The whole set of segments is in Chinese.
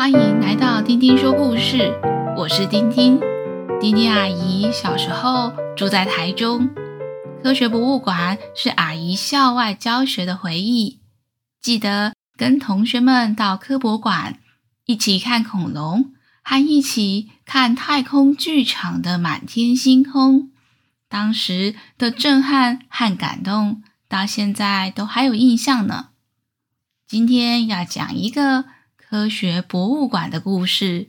欢迎来到丁丁说故事，我是丁丁。丁丁阿姨小时候住在台中，科学博物馆是阿姨校外教学的回忆。记得跟同学们到科博馆一起看恐龙，还一起看太空剧场的满天星空，当时的震撼和感动，到现在都还有印象呢。今天要讲一个科学博物馆的故事，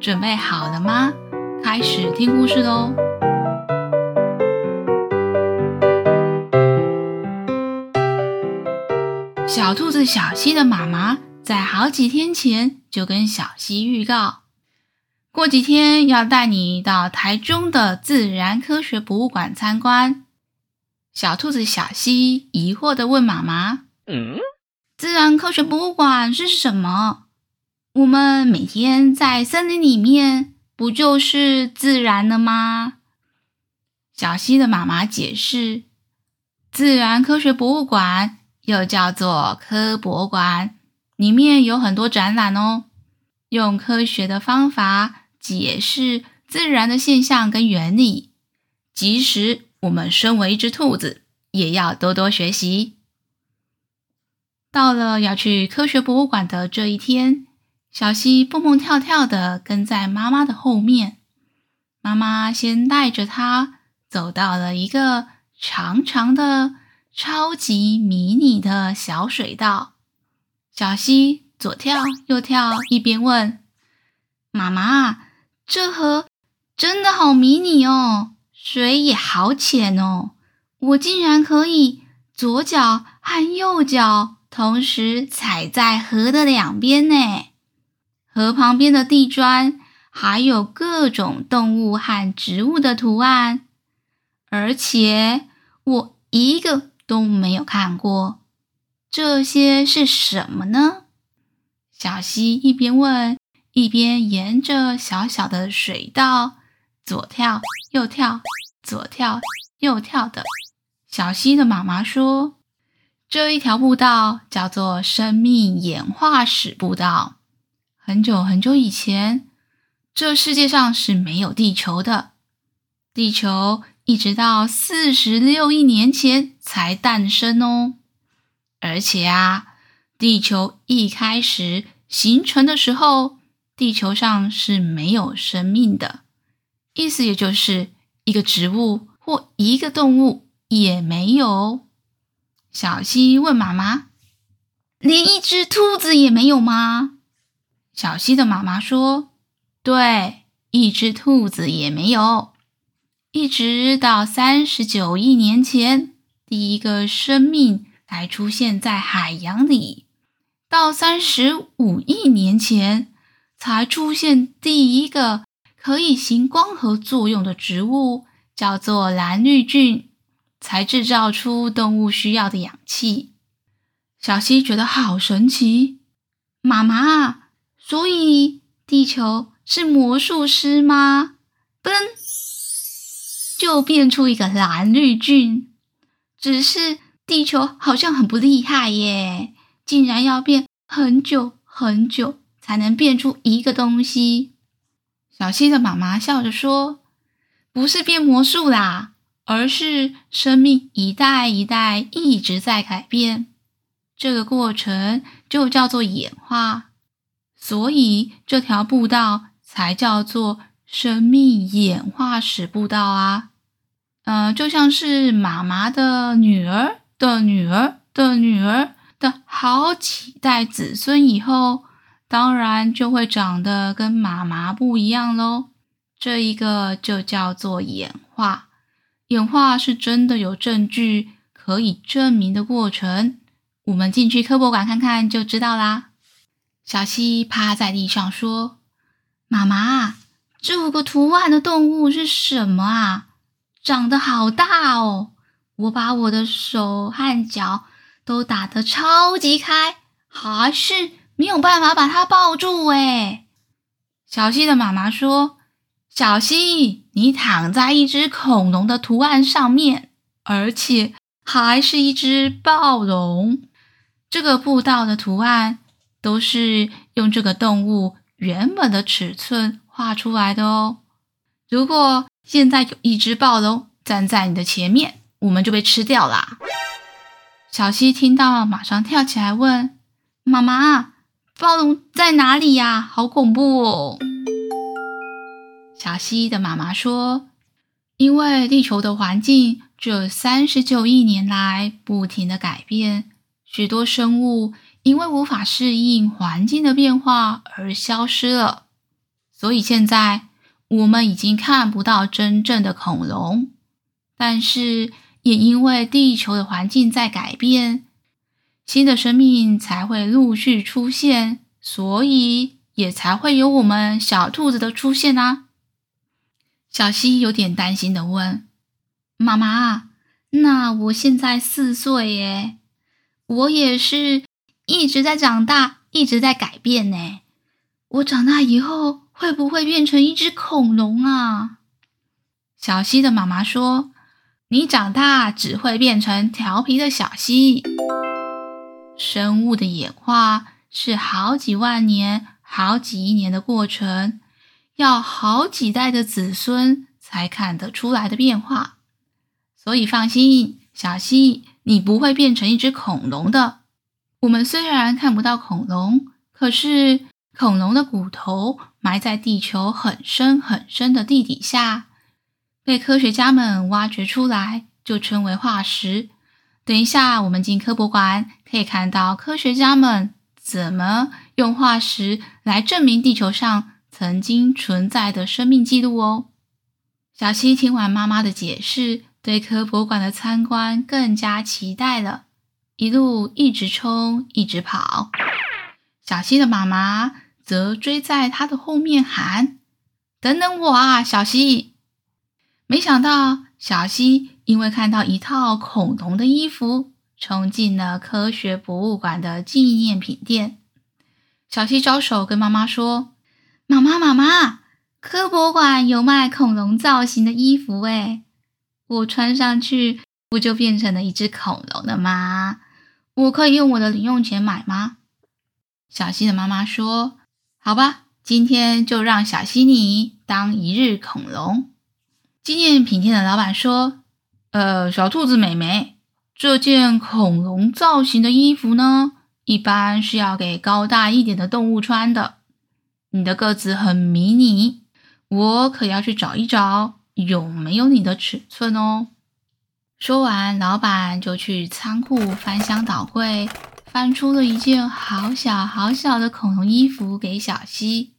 准备好了吗？开始听故事喽！小兔子小西的妈妈在好几天前就跟小西预告，过几天要带你到台中的自然科学博物馆参观。小兔子小西疑惑的问妈妈：“嗯？”自然科学博物馆是什么？我们每天在森林里面，不就是自然了吗？小溪的妈妈解释：自然科学博物馆又叫做科博馆，里面有很多展览哦，用科学的方法解释自然的现象跟原理。即使我们身为一只兔子，也要多多学习。到了要去科学博物馆的这一天，小溪蹦蹦跳跳地跟在妈妈的后面。妈妈先带着她走到了一个长长的、超级迷你的小水道。小溪左跳右跳，一边问：“妈妈，这河真的好迷你哦，水也好浅哦，我竟然可以左脚和右脚。”同时踩在河的两边呢，河旁边的地砖还有各种动物和植物的图案，而且我一个都没有看过。这些是什么呢？小溪一边问，一边沿着小小的水道左跳右跳，左跳右跳的。小溪的妈妈说。这一条步道叫做生命演化史步道。很久很久以前，这世界上是没有地球的。地球一直到四十六亿年前才诞生哦。而且啊，地球一开始形成的时候，地球上是没有生命的，意思也就是一个植物或一个动物也没有。小溪问妈妈：“连一只兔子也没有吗？”小溪的妈妈说：“对，一只兔子也没有。一直到三十九亿年前，第一个生命才出现在海洋里；到三十五亿年前，才出现第一个可以行光合作用的植物，叫做蓝绿菌。”才制造出动物需要的氧气。小溪觉得好神奇，妈妈，所以地球是魔术师吗？嘣，就变出一个蓝绿菌。只是地球好像很不厉害耶，竟然要变很久很久才能变出一个东西。小希的妈妈笑着说：“不是变魔术啦。”而是生命一代一代一直在改变，这个过程就叫做演化，所以这条步道才叫做生命演化史步道啊。呃，就像是妈妈的女儿的女儿的女儿的好几代子孙以后，当然就会长得跟妈妈不一样喽。这一个就叫做演化。演化是真的有证据可以证明的过程，我们进去科博馆看看就知道啦。小希趴在地上说：“妈妈，这五个图案的动物是什么啊？长得好大哦！我把我的手和脚都打得超级开，还是没有办法把它抱住诶。”小溪的妈妈说。小溪，你躺在一只恐龙的图案上面，而且还是一只暴龙。这个步道的图案都是用这个动物原本的尺寸画出来的哦。如果现在有一只暴龙站在你的前面，我们就被吃掉啦。小溪听到，马上跳起来问妈妈：“暴龙在哪里呀？好恐怖哦！”小溪的妈妈说：“因为地球的环境这三十九亿年来不停的改变，许多生物因为无法适应环境的变化而消失了，所以现在。”我们已经看不到真正的恐龙，但是也因为地球的环境在改变，新的生命才会陆续出现，所以也才会有我们小兔子的出现啊。小希有点担心的问：“妈妈，那我现在四岁耶，我也是一直在长大，一直在改变呢。我长大以后。”会不会变成一只恐龙啊？小溪的妈妈说：“你长大只会变成调皮的小溪。生物的演化是好几万年、好几亿年的过程，要好几代的子孙才看得出来的变化。所以放心，小溪，你不会变成一只恐龙的。我们虽然看不到恐龙，可是……”恐龙的骨头埋在地球很深很深的地底下，被科学家们挖掘出来，就称为化石。等一下，我们进科博馆可以看到科学家们怎么用化石来证明地球上曾经存在的生命记录哦。小希听完妈妈的解释，对科博馆的参观更加期待了，一路一直冲，一直跑。小溪的妈妈。则追在他的后面喊：“等等我啊，小溪！”没想到，小溪因为看到一套恐龙的衣服，冲进了科学博物馆的纪念品店。小溪招手跟妈妈说：“妈妈，妈妈，科博馆有卖恐龙造型的衣服诶，我穿上去不就变成了一只恐龙了吗？我可以用我的零用钱买吗？”小希的妈妈说。好吧，今天就让小希你当一日恐龙。纪念品店的老板说：“呃，小兔子妹妹，这件恐龙造型的衣服呢，一般是要给高大一点的动物穿的。你的个子很迷你，我可要去找一找有没有你的尺寸哦。”说完，老板就去仓库翻箱倒柜。翻出了一件好小好小的恐龙衣服给小希，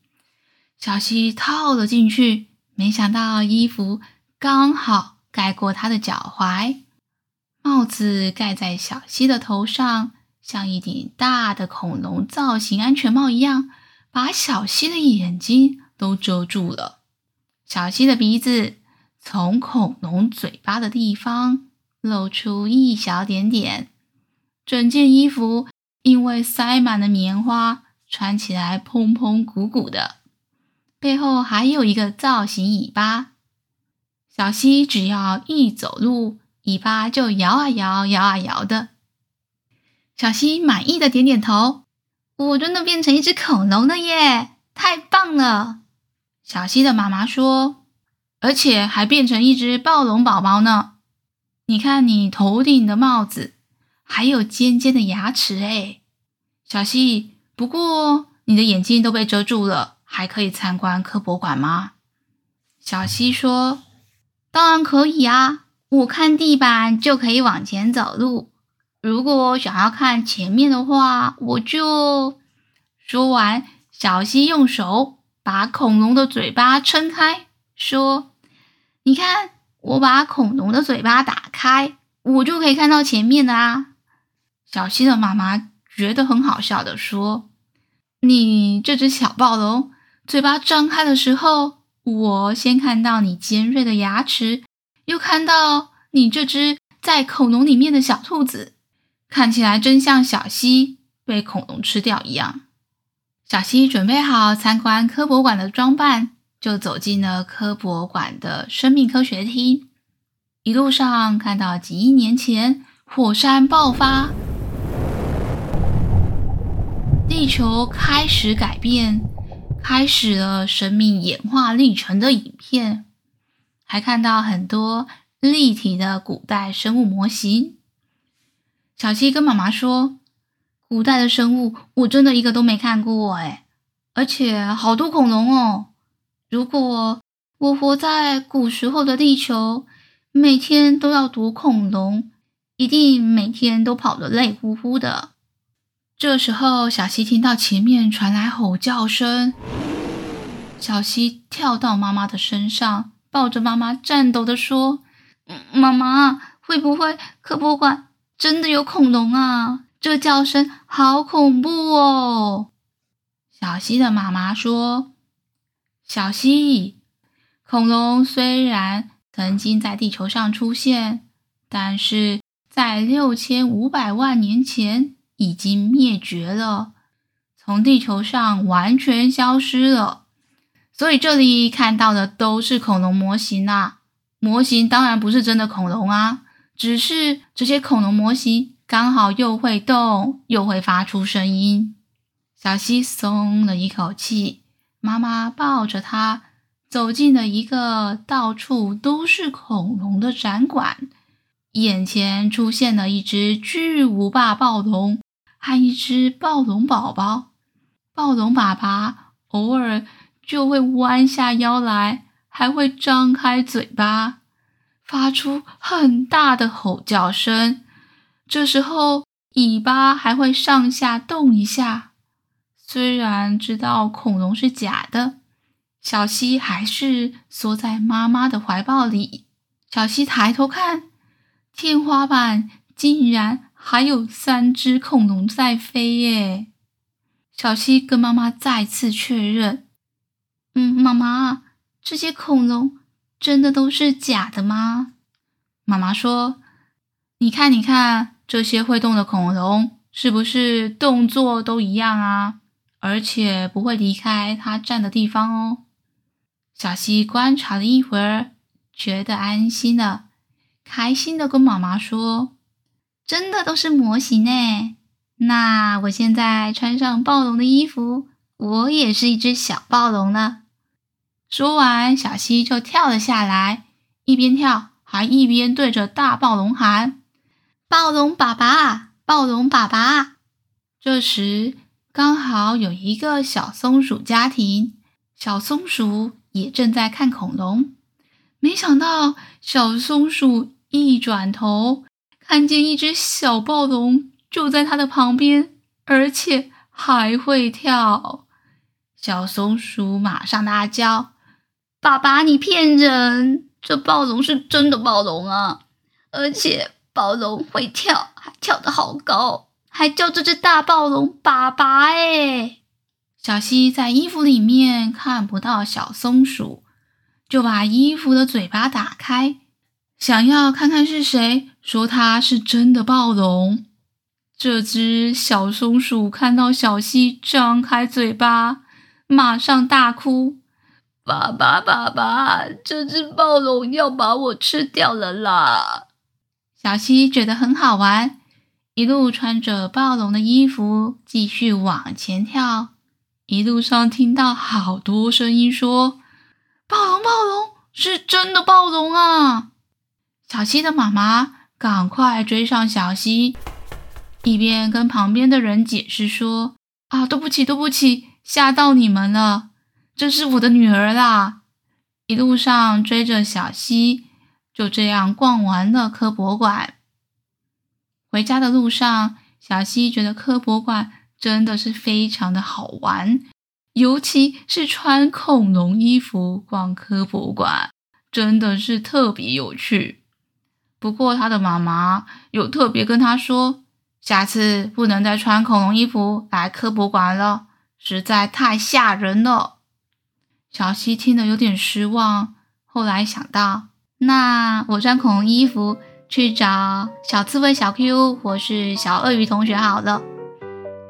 小希套了进去，没想到衣服刚好盖过他的脚踝，帽子盖在小希的头上，像一顶大的恐龙造型安全帽一样，把小希的眼睛都遮住了。小希的鼻子从恐龙嘴巴的地方露出一小点点。整件衣服因为塞满了棉花，穿起来蓬蓬鼓鼓的，背后还有一个造型尾巴。小溪只要一走路，尾巴就摇啊摇，摇啊摇的。小溪满意的点点头：“我真的变成一只恐龙了耶，太棒了！”小溪的妈妈说：“而且还变成一只暴龙宝宝呢。你看你头顶的帽子。”还有尖尖的牙齿诶，小希。不过你的眼睛都被遮住了，还可以参观科博馆吗？小希说：“当然可以啊，我看地板就可以往前走路。如果想要看前面的话，我就……”说完，小希用手把恐龙的嘴巴撑开，说：“你看，我把恐龙的嘴巴打开，我就可以看到前面的啊。”小溪的妈妈觉得很好笑的说：“你这只小暴龙嘴巴张开的时候，我先看到你尖锐的牙齿，又看到你这只在恐龙里面的小兔子，看起来真像小溪被恐龙吃掉一样。”小溪准备好参观科博馆的装扮，就走进了科博馆的生命科学厅。一路上看到几亿年前火山爆发。地球开始改变，开始了生命演化历程的影片，还看到很多立体的古代生物模型。小七跟妈妈说：“古代的生物我真的一个都没看过哎，而且好多恐龙哦。如果我活在古时候的地球，每天都要躲恐龙，一定每天都跑得累乎乎的。”这时候，小西听到前面传来吼叫声，小西跳到妈妈的身上，抱着妈妈，颤抖地说：“妈妈，会不会科博馆？”真的有恐龙啊！这叫声好恐怖哦。小西的妈妈说：“小希，恐龙虽然曾经在地球上出现，但是在六千五百万年前已经灭绝了，从地球上完全消失了。所以这里看到的都是恐龙模型啊，模型当然不是真的恐龙啊。”只是这些恐龙模型刚好又会动，又会发出声音。小溪松了一口气，妈妈抱着他走进了一个到处都是恐龙的展馆。眼前出现了一只巨无霸暴龙和一只暴龙宝宝。暴龙爸爸偶尔就会弯下腰来，还会张开嘴巴。发出很大的吼叫声，这时候尾巴还会上下动一下。虽然知道恐龙是假的，小希还是缩在妈妈的怀抱里。小希抬头看，天花板竟然还有三只恐龙在飞耶！小希跟妈妈再次确认：“嗯，妈妈，这些恐龙。”真的都是假的吗？妈妈说：“你看，你看，这些会动的恐龙是不是动作都一样啊？而且不会离开它站的地方哦。”小溪观察了一会儿，觉得安心了，开心的跟妈妈说：“真的都是模型呢。那我现在穿上暴龙的衣服，我也是一只小暴龙了。”说完，小溪就跳了下来，一边跳还一边对着大暴龙喊：“暴龙爸爸，暴龙爸爸！”这时，刚好有一个小松鼠家庭，小松鼠也正在看恐龙。没想到，小松鼠一转头，看见一只小暴龙就在它的旁边，而且还会跳。小松鼠马上大叫。爸爸，你骗人！这暴龙是真的暴龙啊，而且暴龙会跳，还跳得好高，还叫这只大暴龙爸爸哎！小希在衣服里面看不到小松鼠，就把衣服的嘴巴打开，想要看看是谁说它是真的暴龙。这只小松鼠看到小希张开嘴巴，马上大哭。爸爸，爸爸，这只暴龙要把我吃掉了啦！小希觉得很好玩，一路穿着暴龙的衣服，继续往前跳。一路上听到好多声音说：“暴龙，暴龙，是真的暴龙啊！”小希的妈妈赶快追上小希，一边跟旁边的人解释说：“啊，对不起，对不起，吓到你们了。”这是我的女儿啦！一路上追着小希，就这样逛完了科博馆。回家的路上，小希觉得科博馆真的是非常的好玩，尤其是穿恐龙衣服逛科博馆，真的是特别有趣。不过，他的妈妈有特别跟他说，下次不能再穿恐龙衣服来科博馆了，实在太吓人了。小希听得有点失望，后来想到，那我穿恐龙衣服去找小刺猬小 Q 或是小鳄鱼同学好了。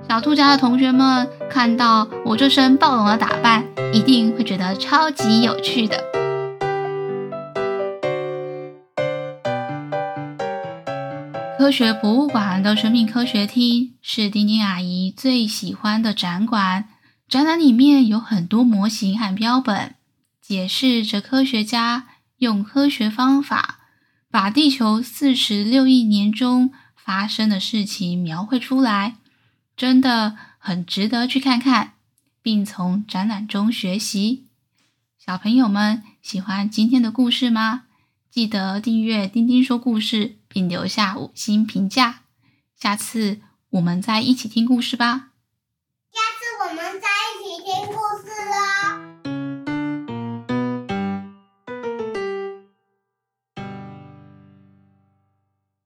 小兔家的同学们看到我这身暴龙的打扮，一定会觉得超级有趣的。科学博物馆的生命科学厅是丁丁阿姨最喜欢的展馆。展览里面有很多模型和标本，解释着科学家用科学方法把地球四十六亿年中发生的事情描绘出来，真的很值得去看看，并从展览中学习。小朋友们喜欢今天的故事吗？记得订阅丁丁说故事，并留下五星评价。下次我们再一起听故事吧。